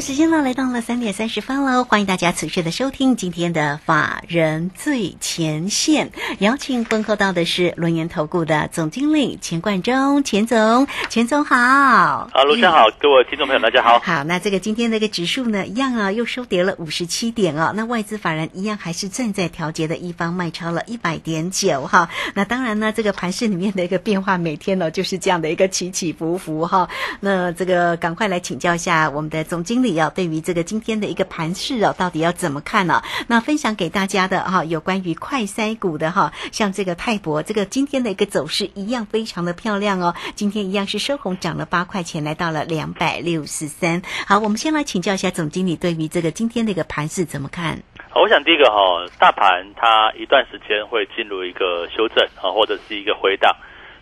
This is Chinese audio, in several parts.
时间呢来到了三点三十分喽，欢迎大家持续的收听今天的法人最前线，邀请问候到的是轮岩投顾的总经理钱冠中，钱总，钱总好。啊，卢生好，各位听众朋友大家好。好，那这个今天这个指数呢，一样啊，又收跌了五十七点哦。那外资法人一样还是正在调节的一方卖超了一百点九哈。那当然呢，这个盘市里面的一个变化，每天呢就是这样的一个起起伏伏哈。那这个赶快来请教一下我们的总经理啊，对于这个今天的一个盘势哦，到底要怎么看呢、那分享给大家的哈，有关于快筛股的哈，像这个泰博，这个今天的一个走势一样非常的漂亮哦。今天一样是收红，涨了八块钱，来到了两百六十三。好，我们先来请教一下总经理，对于这个今天的一个盘势怎么看？好，我想第一个哈，大盘它一段时间会进入一个修正啊，或者是一个回档，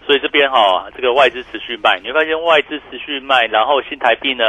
所以这边哈，这个外资持续卖，你会发现外资持续卖，然后新台币呢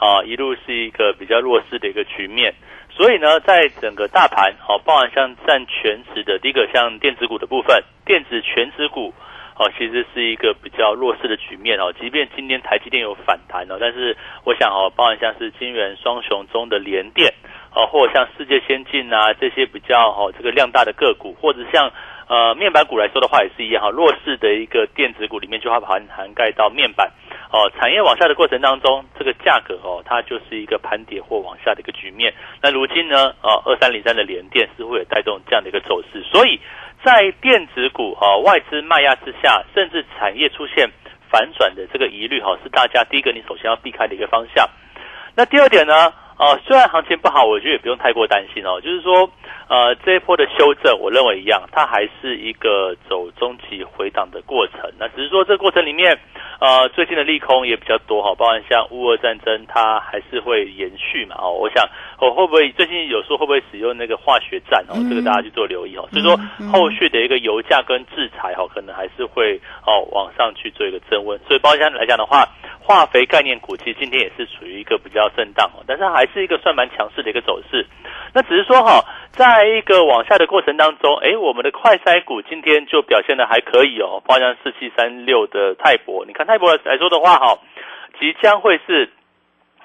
啊一路是一个比较弱势的一个局面，所以呢，在整个大盘好，包含像占全值的第一个像电子股的部分，电子全值股。哦，其实是一个比较弱势的局面哦。即便今天台积电有反弹哦，但是我想哦，包含像是金元双雄中的联电哦，或者像世界先进啊这些比较哦这个量大的个股，或者像呃面板股来说的话也是一样哈，弱势的一个电子股里面就会涵涵盖到面板哦。产业往下的过程当中，这个价格哦，它就是一个盘跌或往下的一个局面。那如今呢，哦二三零三的联电似乎也带动这样的一个走势，所以。在电子股哈、外资卖压之下，甚至产业出现反转的这个疑虑哈，是大家第一个你首先要避开的一个方向。那第二点呢，呃，虽然行情不好，我觉得也不用太过担心哦。就是说，呃，这一波的修正，我认为一样，它还是一个走中期回档的过程。那只是说这个过程里面，呃，最近的利空也比较多哈，包含像乌俄战争，它还是会延续嘛哦。我想，我会不会最近有时候会不会使用那个化学战哦？这个大家去做留意哦。所以说，后续的一个油价跟制裁哈，可能还是会哦往上去做一个增温。所以，包含来讲的话，化肥概念股其实今天也是处于一个比较震荡哦，但是还是一个算蛮强势的一个走势。那只是说哈，在一个往下的过程当中，哎，我们的快筛股今天就表现的还可以哦，包括四七三六的泰博，你看泰博来说的话哈，即将会是。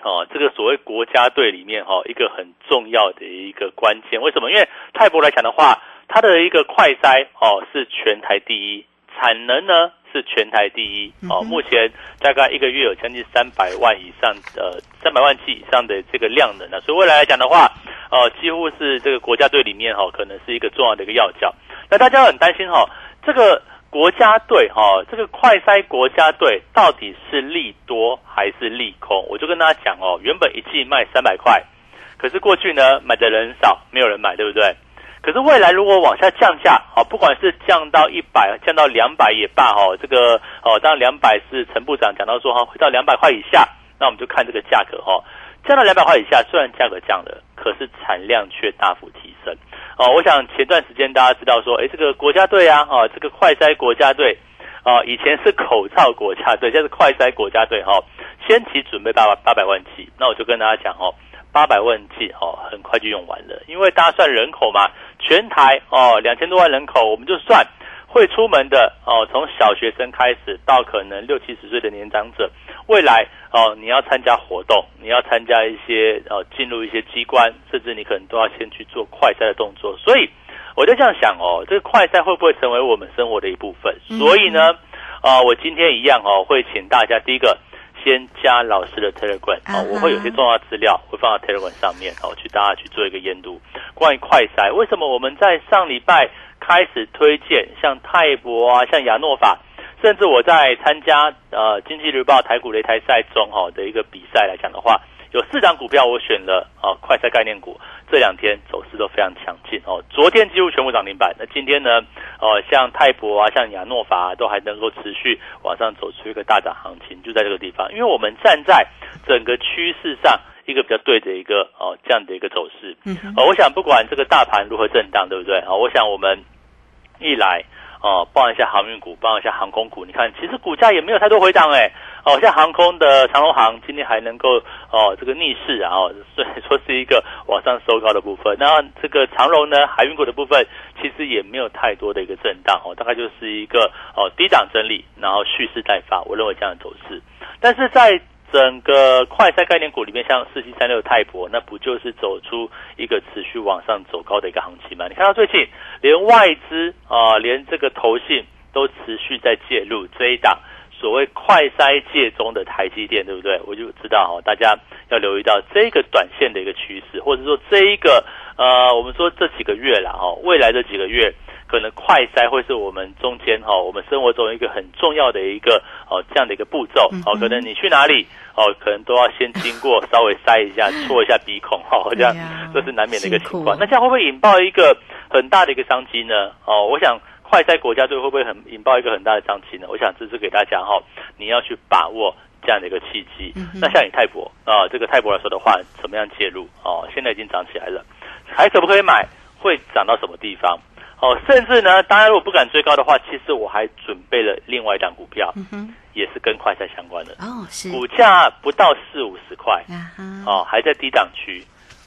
哦，这个所谓国家队里面哈、哦，一个很重要的一个关键，为什么？因为泰博来讲的话，它的一个快筛哦是全台第一，产能呢是全台第一哦，目前大概一个月有将近三百万以上的三百万剂以上的这个量能呢，所以未来来讲的话，呃，几乎是这个国家队里面哈、哦，可能是一个重要的一个要角。那大家很担心哈、哦，这个。国家队哈、哦，这个快筛国家队到底是利多还是利空？我就跟大家讲哦，原本一季卖三百块，可是过去呢买的人少，没有人买，对不对？可是未来如果往下降价，哦，不管是降到一百，降到两百也罢，哦，这个哦，当然两百是陈部长讲到说哈，回到两百块以下，那我们就看这个价格哈、降到两百块以下，虽然价格降了，可是产量却大幅提升。哦，我想前段时间大家知道说，哎，这个国家队啊，哦，这个快筛国家队，啊，以前是口罩国家队，现在是快筛国家队哈、先期准备八八百万剂，那我就跟大家讲哦，八百万剂哦，很快就用完了，因为大家算人口嘛，全台哦两千多万人口，我们就算会出门的哦，从小学生开始到可能六七十岁的年长者，未来哦你要参加活动，你要参加一些哦进入一些机关，甚至你可能都要先去做快筛的动作，所以我就这样想哦，这个快筛会不会成为我们生活的一部分？所以呢，啊、我今天一样哦，会请大家第一个。先加老师的 Telegram 哦，我会有些重要资料会放到 Telegram 上面哦，去大家去做一个研读。关于快筛，为什么我们在上礼拜开始推荐像泰博啊、像亚诺法，甚至我在参加呃经济日报台股擂台赛中哈、哦、的一个比赛来讲的话，有四档股票我选了啊、哦、快筛概念股，这两天走势都非常强劲哦。昨天几乎全部涨停板，那今天呢，呃像泰博啊、像亚诺法、啊、都还能够持续往上走出一个大涨行情，就在这个地方，因为我们站在整个趋势上一个比较对的一个哦这样的一个走势。嗯哼，哦，我想不管这个大盘如何震荡，对不对？啊、我想我们一来哦，报一下航运股，报一下航空股，你看其实股价也没有太多回档哎。哦，像航空的长龙航今天还能够哦这个逆势啊，哦，所以说是一个往上收高的部分。那这个长龙呢，海运股的部分其实也没有太多的一个震荡哦，大概就是一个哦低档整理，然后蓄势待发。我认为这样的走势，但是在整个快赛概念股里面，像四七三六泰博，那不就是走出一个持续往上走高的一个行情吗？你看到最近连外资啊、连这个投信都持续在介入这一档所谓快筛界中的台积电，对不对？我就知道哈，大家要留意到这个短线的一个趋势，或者说这一个呃，我们说这几个月啦哈，未来这几个月。可能快筛会是我们中间哈，我们生活中一个很重要的一个哦这样的一个步骤嗯哦，可能你去哪里哦，可能都要先经过稍微筛一下，戳一下鼻孔哈，这样这是难免的一个情况。那这样会不会引爆一个很大的一个商机呢？哦，我想快筛国家队会不会很引爆一个很大的商机呢？我想这是给大家哈，你要去把握这样的一个契机。嗯那像以泰博啊、这个泰博来说的话，怎么样介入？哦，现在已经涨起来了，还可不可以买？会涨到什么地方？哦，甚至呢，当然如果不敢追高的话，其实我还准备了另外一档股票，嗯，也是跟快赛相关的，哦，是。股价不到四五十块，啊，哦，还在低档区，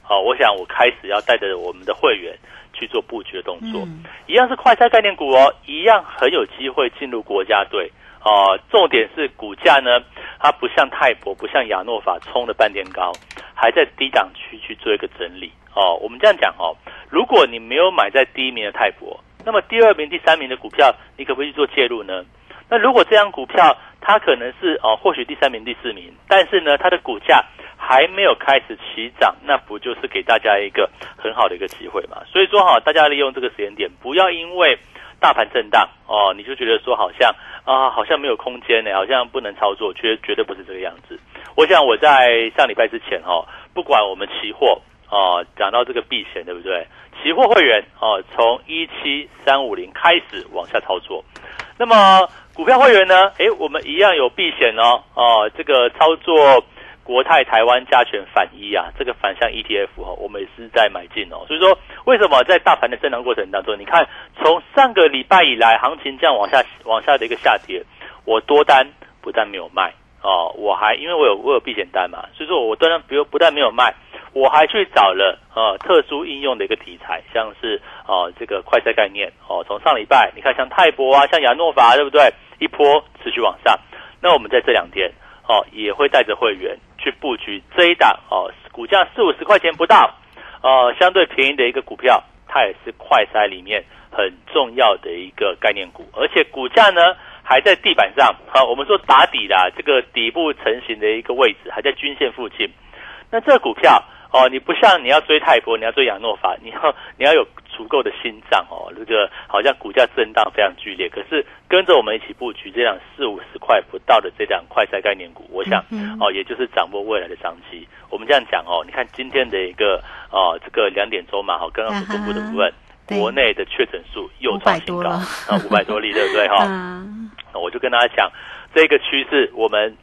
哦，我想我开始要带着我们的会员去做布局的动作，嗯。一样是快餐概念股哦，一样很有机会进入国家队。哦。重点是股价呢，它不像泰博，不像亚诺法冲了半天高，还在低档区去做一个整理。哦。我们这样讲哦，如果你没有买在第一名的泰博，那么第二名、第三名的股票，你可不可以去做介入呢？那如果这张股票它可能是哦，或许第三名、第四名，但是呢，它的股价还没有开始起涨，那不就是给大家一个很好的一个机会嘛？所以说哈，大家利用这个时间点，不要因为大盘震荡哦，你就觉得说好像啊，好像没有空间呢，好像不能操作，绝绝对不是这个样子。我想我在上礼拜之前哈，不管我们期货哦讲到这个避险，对不对？期货会员哦，从一七三五零开始往下操作，那么股票会员呢？诶，我们一样有避险哦，哦，这个操作国泰台湾加权反一啊，这个反向 ETF 哦，我们也是在买进哦。所以说，为什么在大盘的震荡过程当中，你看从上个礼拜以来，行情这样往下往下的一个下跌，我多单不但没有卖哦，我还因为我有我有避险单嘛，所以说我当然不不但没有卖。我还去找了呃特殊应用的一个题材，像是哦这个快赛概念哦，从上礼拜你看像泰博啊，像亚诺法对不对？一波持续往上，那我们在这两天哦也会带着会员去布局这一档哦，股价四五十块钱不到，呃相对便宜的一个股票，它也是快筛里面很重要的一个概念股，而且股价呢还在地板上，好、我们说打底啦，这个底部成型的一个位置还在均线附近，那这个股票。哦，你不像你要追泰博，你要追亚诺法，你要 你要有足够的心脏哦。这个好像股价震荡非常剧烈，可是跟着我们一起布局这样四五十块不到的这档快赛概念股，我想、嗯哦，也就是掌握未来的商机。我们这样讲哦，你看今天的一个哦，这个两点钟嘛，好，刚刚所公布的部分，对国内的确诊数又创新高啊，五百多例，对不对哈？嗯那我就跟大家讲，这个趋势我们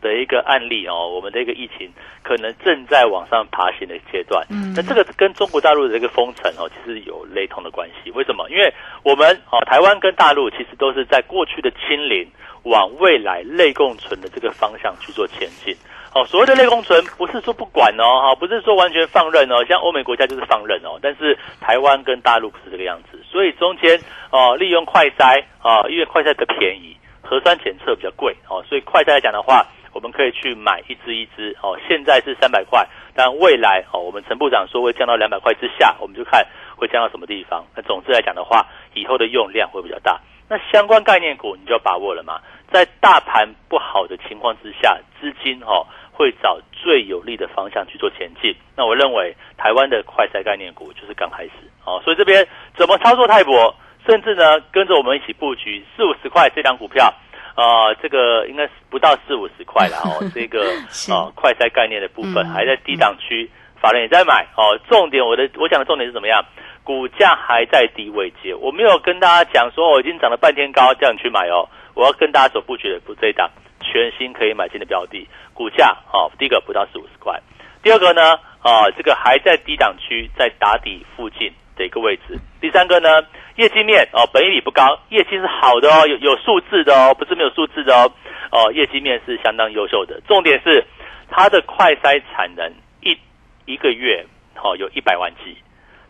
的一个案例哦，我们的一个疫情可能正在往上爬行的阶段。嗯那这个跟中国大陆的这个封城哦，其实有雷同的关系。为什么？因为我们哦，台湾跟大陆其实都是在过去的清零往未来类共存的这个方向去做前进。哦，所谓的类共存不是说不管哦，哈，不是说完全放任哦，像欧美国家就是放任哦，但是台湾跟大陆不是这个样子，所以中间哦，利用快筛啊，因为快筛的便宜，核酸检测比较贵哦，所以快筛来讲的话，我们可以去买一支一支哦，现在是三百块，但未来哦，我们陈部长说会降到两百块之下，我们就看会降到什么地方。那总之来讲的话，以后的用量会比较大。那相关概念股你就要把握了嘛，在大盘不好的情况之下，资金哦会找最有利的方向去做前进。那我认为台湾的快赛概念股就是刚开始哦，所以这边怎么操作泰博，甚至呢跟着我们一起布局四五十块这张股票。呃，这个应该是不到四五十块了哦，这个啊呃快筛概念的部分嗯还在低档区，法人也在买哦。重点我的我讲的重点是怎么样？股价还在低位阶，我没有跟大家讲说我已经涨了半天高，叫你去买哦。我要跟大家所布局的不这一档全新可以买进的标的，股价哦，第一个不到四五十块，第二个呢，啊，这个还在低档区，在打底附近的一个位置。第三个呢，业绩面哦，本益比不高，业绩是好的哦，有有数字的哦，不是没有数字的哦，哦，业绩面是相当优秀的。重点是它的快筛产能一一个月哦有一百万剂，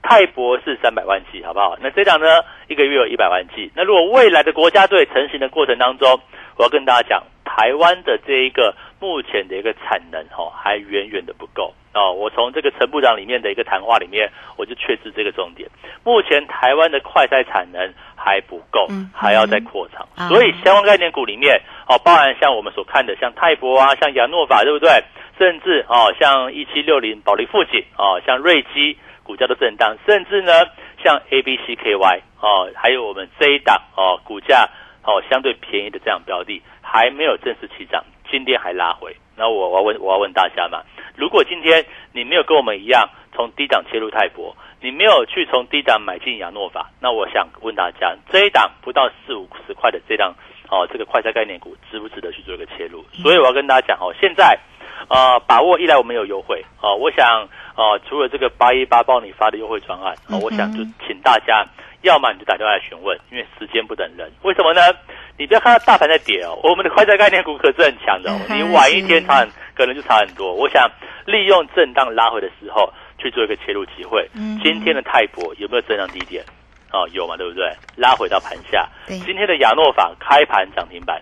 泰博是三百万剂，好不好？那这档呢，一个月有一百万剂。那如果未来的国家队成型的过程当中，我要跟大家讲，台湾的这一个目前的一个产能哦，还远远的不够哦。我从这个陈部长里面的一个谈话里面，我就确知这个重点。目前台湾的快筛产能还不够，还要再扩张。所以相关概念股里面哦，包含像我们所看的，像泰博啊，像亚诺法，对不对？甚至哦，像一七六零保利富锦哦，像瑞基股价的震荡，甚至呢，像 A B C K Y 哦，还有我们这一档哦，股价。哦，相对便宜的这样标的还没有正式起涨，今天还拉回。那我我要问我要问大家嘛，如果今天你没有跟我们一样从低档切入泰博，你没有去从低档买进亚诺法，那我想问大家，这一档不到四五十块的这档哦，这个快餐概念股值不值得去做一个切入？所以我要跟大家讲哦，现在呃把握一来我们有优惠哦，我想哦除了这个八一八帮你发的优惠专案哦，我想就请大家。要么你就打电话来询问，因为时间不等人。为什么呢？你不要看到大盘在跌哦，我们的快餐概念股可是很强的哦。你晚一天差可能就差很多。我想利用震荡拉回的时候去做一个切入机会。今天的泰博有没有震荡低点？哦，有嘛，对不对？拉回到盘下。今天的亚诺法开盘涨停板，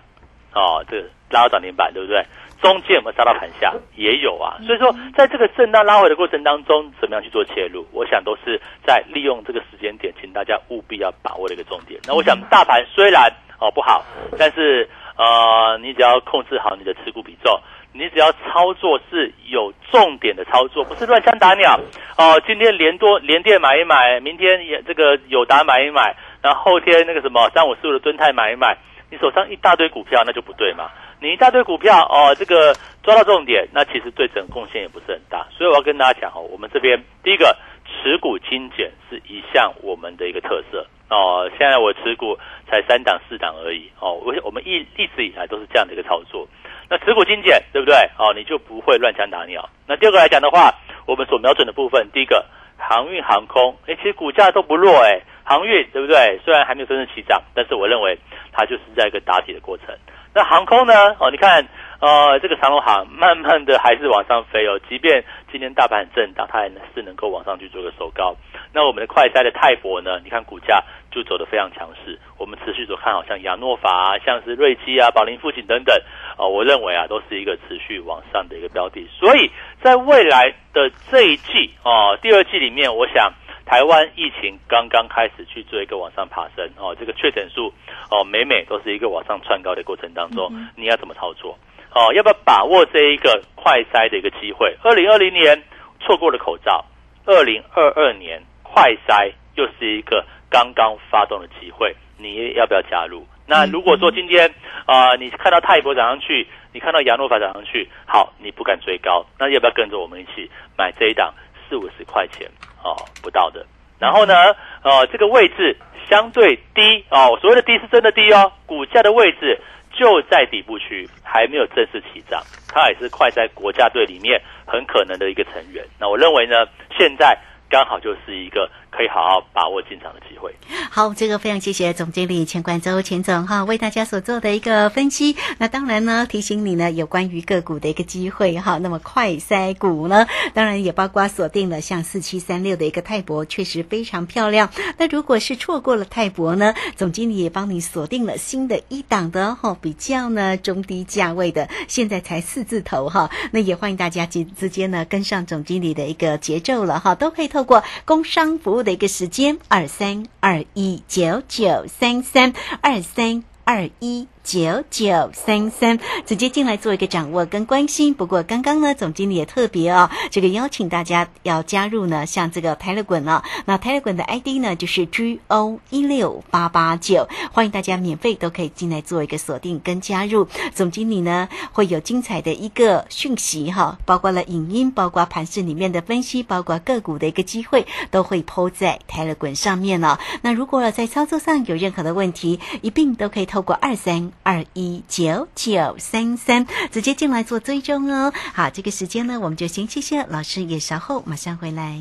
哦，这拉到涨停板，对不对？中间有没有杀到盘下？也有啊，所以说在这个震荡拉回的过程当中，怎么样去做切入？我想都是在利用这个时间点，请大家务必要把握的一个重点。那我想大盘虽然哦不好，但是呃，你只要控制好你的持股比重，你只要操作是有重点的操作，不是乱枪打鸟哦。今天连多连电买一买，明天也这个友达买一买，然后后天那个什么三五四五的敦泰买一买，你手上一大堆股票，那就不对嘛。你一大堆股票哦，这个抓到重点，那其实对整个贡献也不是很大。所以我要跟大家讲哦，我们这边第一个持股精简是一项我们的一个特色哦。现在我持股才三档四档而已哦，我我们一一直以来都是这样的一个操作。那持股精简对不对？哦，你就不会乱枪打鸟。那第二个来讲的话，我们所瞄准的部分，第一个航运航空，哎，其实股价都不弱哎，航运对不对？虽然还没有真正起涨，但是我认为它就是在一个打底的过程。那航空呢？哦，你看，呃，这个长龙行慢慢的还是往上飞哦。即便今天大盘很震荡，它还是能够往上去做个收高。那我们的快筛的泰博呢？你看股价就走得非常强势。我们持续所看好像亚诺法啊，像是瑞基啊、宝林富锦等等，哦，我认为啊，都是一个持续往上的一个标的。所以在未来的这一季哦，第二季里面，我想。台湾疫情刚刚开始去做一个往上爬升哦，这个确诊数哦，每每都是一个往上窜高的过程当中，你要怎么操作？哦，要不要把握这一个快筛的一个机会？二零二零年错过了口罩，二零二二年快筛又是一个刚刚发动的机会，你要不要加入？那如果说今天啊，你看到泰博涨上去，你看到亚诺法涨上去，好，你不敢追高，那要不要跟着我们一起买这一档四五十块钱？哦，不到的。然后呢，呃，这个位置相对低哦，所谓的低是真的低哦，股价的位置就在底部区，还没有正式起涨，他也是快在国家队里面很可能的一个成员。那我认为呢，现在刚好就是一个。可以好好把握进场的机会。好，这个非常谢谢总经理钱冠周钱总哈，为大家所做的一个分析。那当然呢，提醒你呢，有关于个股的一个机会哈。那么快筛股呢，当然也包括锁定了像四七三六的一个泰博，确实非常漂亮。那如果是错过了泰博呢，总经理也帮你锁定了新的一档的哈，比较呢中低价位的，现在才四字头哈。那也欢迎大家直直接呢跟上总经理的一个节奏了哈，都可以透过工商服务。的一个时间，二三二一九九三三二三二一。九九三三，直接进来做一个掌握跟关心。不过刚刚呢，总经理也特别哦，这个邀请大家要加入呢，像这个泰勒滚啊，那泰勒滚的 ID 呢就是 G O 一六八八九，欢迎大家免费都可以进来做一个锁定跟加入。总经理呢会有精彩的一个讯息哈，包括了影音，包括盘市里面的分析，包括个股的一个机会，都会抛在泰勒滚上面了。那如果在操作上有任何的问题，一并都可以透过二三。二一九九三三，直接进来做追踪哦。好，这个时间呢，我们就先谢谢老师，也稍后马上回来。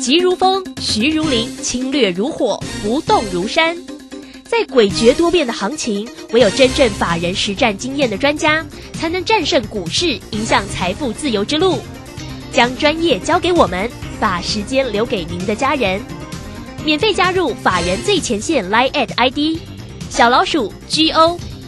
急如风，徐如林，侵略如火，不动如山。在诡谲多变的行情，唯有真正法人实战经验的专家，才能战胜股市，迎向财富自由之路。将专业交给我们，把时间留给您的家人。免费加入法人最前线 Line at ID 小老鼠 GO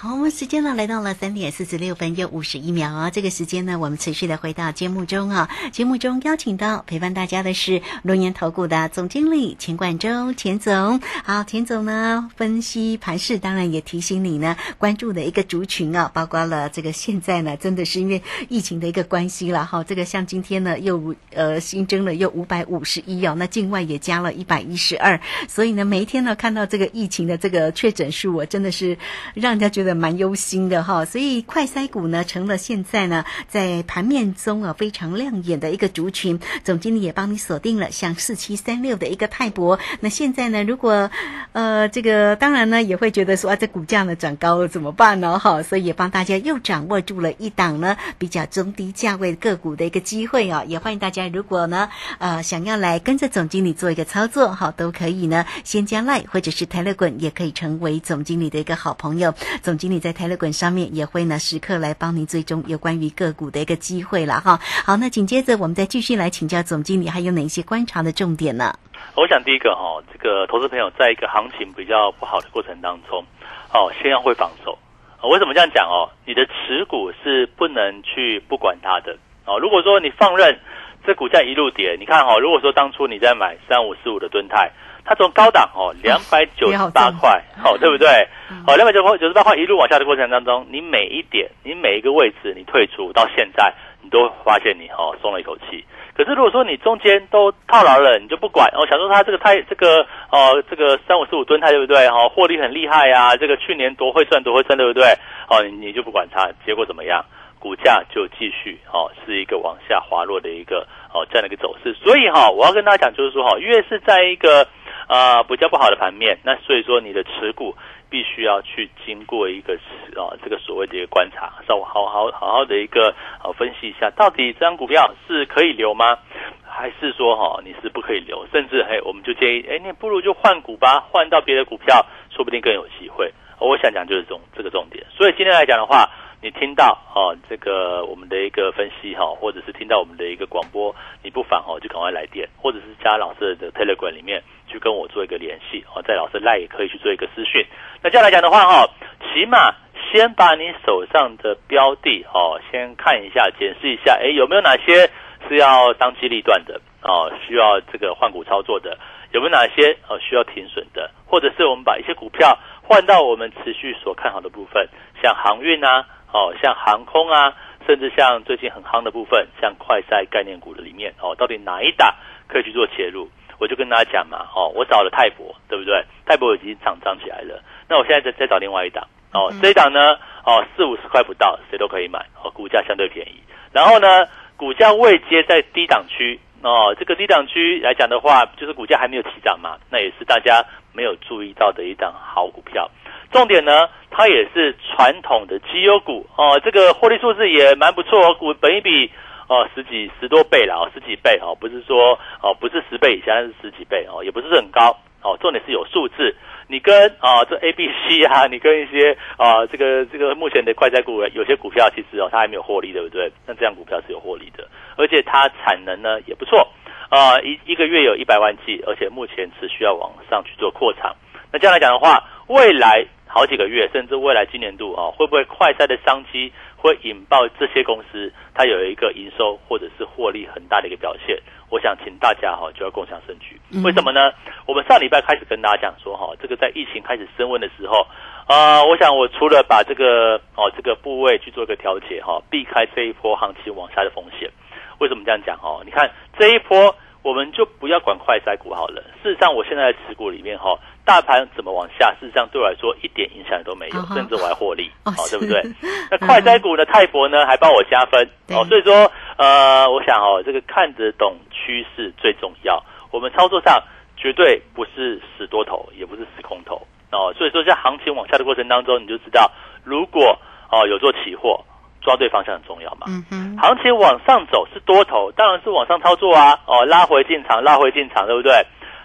好，我们时间呢来到了三点四十六分又五十一秒啊！这个时间呢，我们持续的回到节目中啊。节目中邀请到陪伴大家的是龙岩投顾的总经理钱冠洲钱总。好，钱总呢分析盘势，当然也提醒你呢关注的一个族群啊，包括了这个现在呢，真的是因为疫情的一个关系了哈。这个像今天呢又呃新增了又五百五十一哦，那境外也加了一百一十二，所以呢每一天呢看到这个疫情的这个确诊数，我真的是让人家觉得。蛮忧心的哈，所以快筛股呢成了现在呢在盘面中啊非常亮眼的一个族群。总经理也帮你锁定了像四七三六的一个泰博。那现在呢，如果呃这个当然呢也会觉得说啊这股价呢涨高了怎么办呢哈？所以也帮大家又掌握住了一档呢比较中低价位个股的一个机会啊。也欢迎大家如果呢呃想要来跟着总经理做一个操作哈，都可以呢先加赖或者是泰勒滚，也可以成为总经理的一个好朋友。总经理在泰勒滚上面也会呢时刻来帮您追踪有关于个股的一个机会了哈。好，那紧接着我们再继续来请教总经理，还有哪些观察的重点呢？我想第一个哈，这个投资朋友在一个行情比较不好的过程当中，哦，先要会防守。为什么这样讲哦？你的持股是不能去不管它的哦。如果说你放任这股价一路跌，你看哈，如果说当初你在买三五四五的吨泰。它从高档哦两百九十八块，好对不对？好两百九九十八块一路往下的过程当中，你每一点，你每一个位置，你退出到现在，你都发现你哦松了一口气。可是如果说你中间都套牢了，你就不管哦，想说它这个太这个哦这个三五四五吨泰对不对？哈获利很厉害啊，这个去年多会赚多会赚对不对？哦你你就不管它，结果怎么样？股价就继续哦是一个往下滑落的一个哦这样的一个走势。所以哈我要跟大家讲就是说哈越是在一个啊，比较不好的盘面，那所以说你的持股必须要去经过一个啊，这个所谓的一个观察，稍微好好好好的一个啊分析一下，到底这张股票是可以留吗？还是说哈你是不可以留？甚至嘿，我们就建议，哎，你不如就换股吧，换到别的股票，说不定更有机会。我想讲就是这种这个重点。所以今天来讲的话。你听到哦，这个我们的一个分析哈，或者是听到我们的一个广播，你不妨哦就赶快来电，或者是加老师的 Telegram 里面去跟我做一个联系哦，在老师赖也可以去做一个私讯。那这样来讲的话哈，起码先把你手上的标的哦先看一下，检视一下，哎有没有哪些是要当机立断的哦，需要这个换股操作的，有没有哪些哦需要停损的，或者是我们把一些股票换到我们持续所看好的部分，像航运啊。哦，像航空啊，甚至像最近很夯的部分，像快赛概念股的里面，哦，到底哪一档可以去做切入？我就跟大家讲嘛，哦，我找了泰博，对不对？泰博已经涨涨起来了，那我现在再再找另外一档，哦，这一档呢，哦，四五十块不到，谁都可以买，哦，股价相对便宜。然后呢，股价未接在低档区，哦，这个低档区来讲的话，就是股价还没有起涨嘛，那也是大家没有注意到的一档好股票。重点呢，它也是传统的绩优股哦，这个获利数字也蛮不错，股本一比哦十几十多倍了哦，十几倍哦，不是说哦不是十倍以下，是十几倍哦，也不是很高哦，重点是有数字。你跟啊这 A、B、C 啊，你跟一些啊这个这个目前的快债股，有些股票其实哦它还没有获利，对不对？那这样股票是有获利的，而且它产能呢也不错呃一一个月有一百万剂，而且目前持续要往上去做扩产。那这样来讲的话，未来好几个月，甚至未来今年度啊，会不会快筛的商机会引爆这些公司它有一个营收或者是获利很大的一个表现？我想请大家哈就要共享盛举。为什么呢？我们上礼拜开始跟大家讲说哈，这个在疫情开始升温的时候，啊，我想我除了把这个哦这个部位去做一个调节哈，避开这一波行情往下的风险。为什么这样讲哦？你看这一波。我们就不要管快筛股好了。事实上，我现在的持股里面哈，大盘怎么往下，事实上对我来说一点影响都没有，甚至我还获利，哦，对不对？那快筛股呢泰博呢，还帮我加分哦。所以说，呃，我想哦，这个看得懂趋势最重要。我们操作上绝对不是死多头，也不是死空头哦。所以说，在行情往下的过程当中，你就知道，如果哦有做期货。抓对方向很重要嘛？嗯哼，行情往上走是多头，当然是往上操作啊。哦，拉回进场，拉回进场，对不对？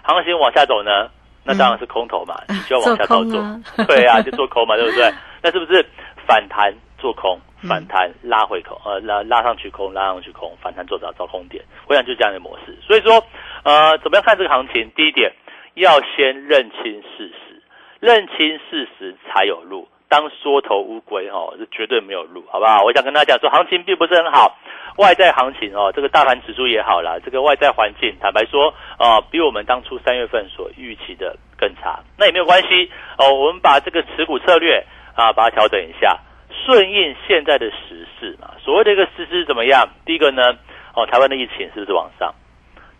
行情往下走呢，那当然是空头嘛，你就要往下操作。对啊，就做空嘛，对不对？那是不是反弹做空，反弹拉回空，呃，拉拉上去空，拉上去空，反弹做找找空点？我想就这样的模式。所以说，呃，怎么样看这个行情？第一点，要先认清事实，认清事实才有路。当缩头乌龟哦，是绝对没有路，好不好？我想跟大家讲说，行情并不是很好，外在行情哦，这个大盘指数也好啦，这个外在环境，坦白说啊，比我们当初三月份所预期的更差。那也没有关系哦，我们把这个持股策略啊，把它调整一下，顺应现在的时事嘛。所谓的一个时事怎么样？第一个呢，哦，台湾的疫情是不是往上？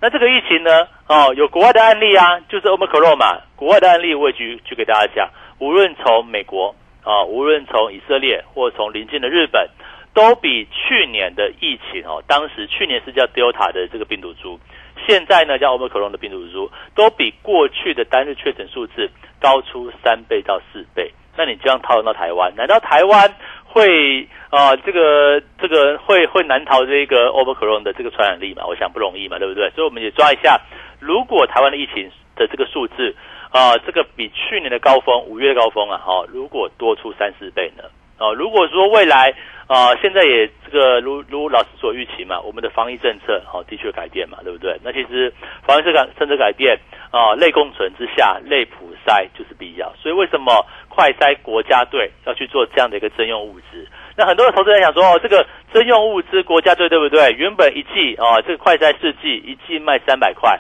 那这个疫情呢，哦，有国外的案例啊，就是欧 r 克 n 嘛，国外的案例我也举举给大家讲，无论从美国。啊，无论从以色列或从邻近的日本，都比去年的疫情哦，当时去年是叫 Delta 的这个病毒株，现在呢叫 Omicron 的病毒株，都比过去的单日确诊数字高出三倍到四倍。那你这样套用到台湾，难道台湾会啊这个这个会会难逃这个 Omicron 的这个传染力嘛？我想不容易嘛，对不对？所以我们也抓一下，如果台湾的疫情的这个数字。啊，这个比去年的高峰，五月高峰啊，哈，如果多出三四倍呢？啊，如果说未来啊，现在也这个如如老师所预期嘛，我们的防疫政策好的确改变嘛，对不对？那其实防疫政策政策改变啊，类共存之下，类普筛就是必要。所以为什么快筛国家队要去做这样的一个征用物资？那很多的投资人想说，哦，这个征用物资国家队对不对？原本一季啊，这个快筛试剂一季卖三百块，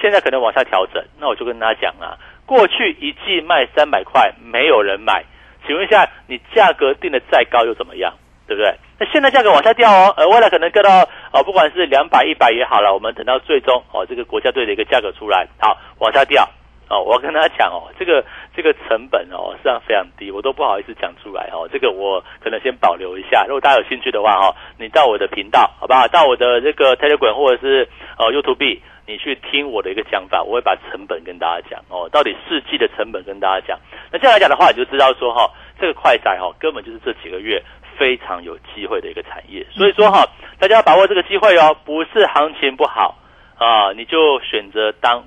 现在可能往下调整。那我就跟大家讲啊。过去一季卖三百块，没有人买，请问一下，你价格定的再高又怎么样？对不对？那现在价格往下掉哦，呃，未来可能掉到哦，不管是两百、一百也好了，我们等到最终哦，这个国家队的一个价格出来，好往下掉哦。我要跟大家讲哦，这个这个成本哦，实际上非常低，我都不好意思讲出来哦。这个我可能先保留一下，如果大家有兴趣的话哈，你到我的频道好不好？到我的这个 Telegram 或者是呃 YouTube。你去听我的一个讲法，我会把成本跟大家讲哦，到底四季的成本跟大家讲。那这样来讲的话，你就知道说哈，这个快筛哈，根本就是这几个月非常有机会的一个产业。所以说哈，大家要把握这个机会哦，不是行情不好啊，你就选择当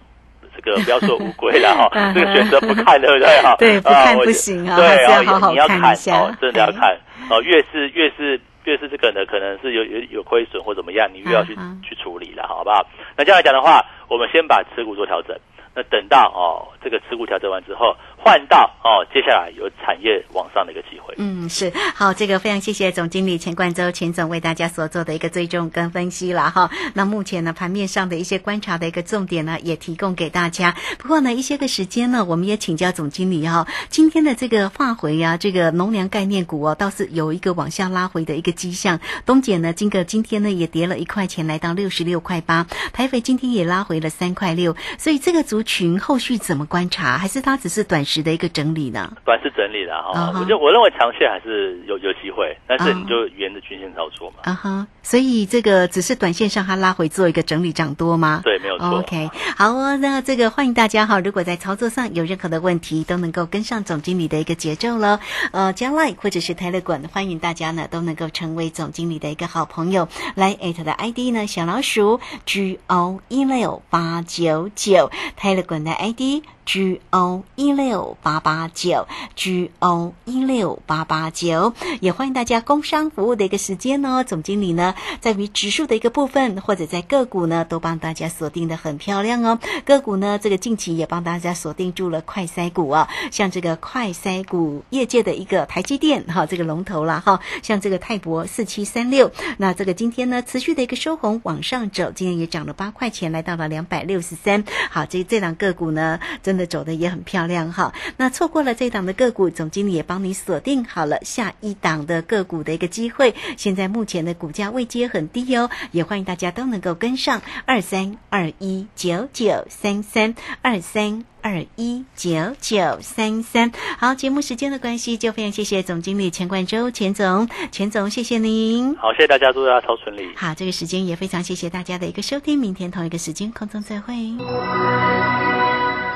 这个不要说乌龟了哈，这个选择不看对不对哈？对，不看不行啊，对，要好好看一下，真的要看哦，越是越是。越是这个呢，可能是有有有亏损或怎么样，你越要去去处理了，好不好？那这样来讲的话，我们先把持股做调整，那等到哦这个持股调整完之后。换到哦，接下来有产业往上的一个机会。嗯，是好，这个非常谢谢总经理钱冠周钱总为大家所做的一个追踪跟分析了哈。那目前呢，盘面上的一些观察的一个重点呢，也提供给大家。不过呢，一些个时间呢，我们也请教总经理哈。今天的这个化回啊，这个农粮概念股哦，倒是有一个往下拉回的一个迹象。东碱呢，今个今天呢也跌了一块钱，来到六十六块八。台肥今天也拉回了三块六。所以这个族群后续怎么观察？还是它只是短？时的一个整理呢？短时整理了哈，我就我认为长线还是有有机会，但是你就沿着均线操作嘛。啊哈，所以这个只是短线上它拉回做一个整理涨多吗？对，没有错。OK，好哦，那这个欢迎大家哈，如果在操作上有任何的问题，都能够跟上总经理的一个节奏了。呃，加 Line 或者是 Telegram，欢迎大家呢都能够成为总经理的一个好朋友。来艾特的 ID 呢，小老鼠 G O 一六八九九，Telegram 的 ID。G O 一六八八九 G O 一六八八九，也欢迎大家工商服务的一个时间哦。总经理呢，在于指数的一个部分，或者在个股呢，都帮大家锁定的很漂亮哦。个股呢，这个近期也帮大家锁定住了快筛股啊，像这个快筛股业界的一个台积电哈，这个龙头啦哈，像这个泰博四七三六，那这个今天呢持续的一个收红往上走，今天也涨了八块钱，来到了两百六十三。好，这这档个股呢，真走的也很漂亮哈。那错过了这档的个股，总经理也帮你锁定好了下一档的个股的一个机会。现在目前的股价位阶很低哦，也欢迎大家都能够跟上二三二一九九三三二三。二一九九三三，好，节目时间的关系，就非常谢谢总经理钱冠周钱总，钱总，谢谢您。好，谢谢大家，祝大家超顺利。好，这个时间也非常谢谢大家的一个收听，明天同一个时间空中再会。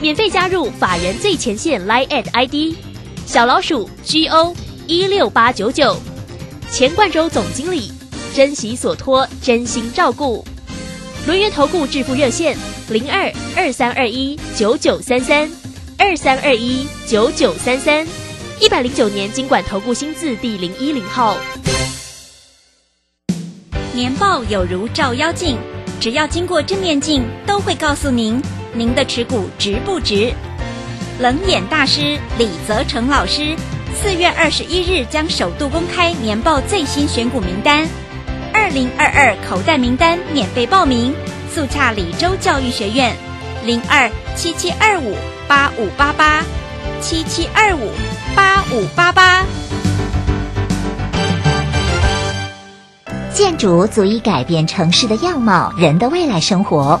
免费加入法人最前线 Line at ID 小老鼠 G O 一六八九九，钱冠洲总经理，珍惜所托，真心照顾。轮源投顾致富热线零二二三二一九九三三二三二一九九三三，一百零九年经管投顾新字第零一零号。年报有如照妖镜，只要经过正面镜，都会告诉您您的持股值不值。冷眼大师李泽成老师四月二十一日将首度公开年报最新选股名单，二零二二口袋名单免费报名，速洽李州教育学院零二七七二五八五八八七七二五八五八八。建筑足以改变城市的样貌，人的未来生活。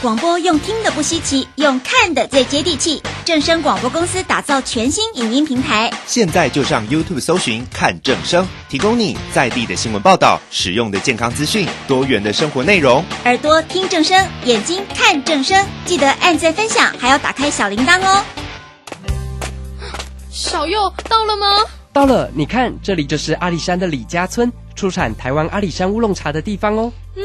广播用听的不稀奇，用看的最接地气。正声广播公司打造全新影音平台，现在就上 YouTube 搜寻看正声，提供你在地的新闻报道、实用的健康资讯、多元的生活内容。耳朵听正声，眼睛看正声，记得按赞分享，还要打开小铃铛哦。小右到了吗？到了，你看，这里就是阿里山的李家村，出产台湾阿里山乌龙茶的地方哦。嗯，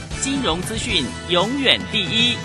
金融资讯永远第一。